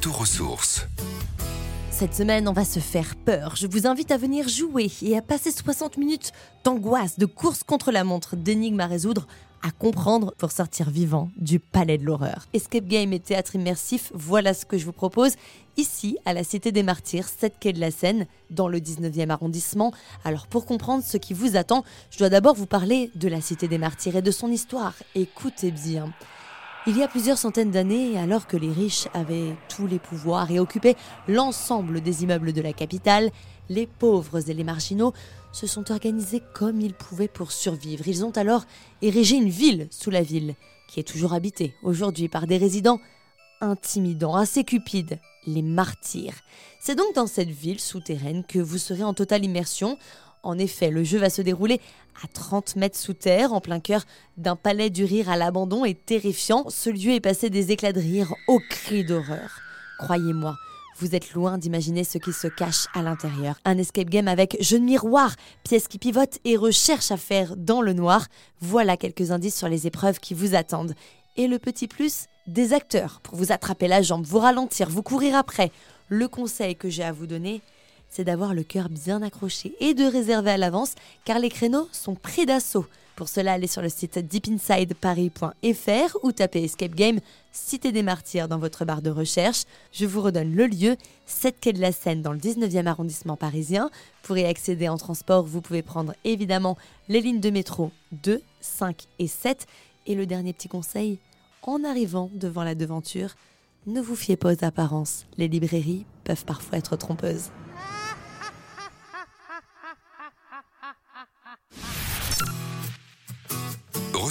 Retour aux. Cette semaine, on va se faire peur. Je vous invite à venir jouer et à passer 60 minutes d'angoisse, de course contre la montre, d'énigmes à résoudre, à comprendre pour sortir vivant du palais de l'horreur. Escape game et théâtre immersif, voilà ce que je vous propose ici à la Cité des Martyrs, 7 quai de la Seine, dans le 19e arrondissement. Alors pour comprendre ce qui vous attend, je dois d'abord vous parler de la Cité des Martyrs et de son histoire. Écoutez bien. Il y a plusieurs centaines d'années, alors que les riches avaient tous les pouvoirs et occupaient l'ensemble des immeubles de la capitale, les pauvres et les marginaux se sont organisés comme ils pouvaient pour survivre. Ils ont alors érigé une ville sous la ville, qui est toujours habitée aujourd'hui par des résidents intimidants, assez cupides, les martyrs. C'est donc dans cette ville souterraine que vous serez en totale immersion en effet, le jeu va se dérouler à 30 mètres sous terre, en plein cœur d'un palais du rire à l'abandon et terrifiant. Ce lieu est passé des éclats de rire aux cris d'horreur. Croyez-moi, vous êtes loin d'imaginer ce qui se cache à l'intérieur. Un escape game avec jeu de miroir, pièces qui pivotent et recherche à faire dans le noir. Voilà quelques indices sur les épreuves qui vous attendent. Et le petit plus, des acteurs pour vous attraper la jambe, vous ralentir, vous courir après. Le conseil que j'ai à vous donner, c'est d'avoir le cœur bien accroché et de réserver à l'avance car les créneaux sont pris d'assaut. Pour cela, allez sur le site deepinsideparis.fr ou tapez Escape Game Cité des Martyrs dans votre barre de recherche. Je vous redonne le lieu, 7 quai de la Seine dans le 19e arrondissement parisien. Pour y accéder en transport, vous pouvez prendre évidemment les lignes de métro 2, 5 et 7. Et le dernier petit conseil, en arrivant devant la devanture, ne vous fiez pas aux apparences. Les librairies peuvent parfois être trompeuses.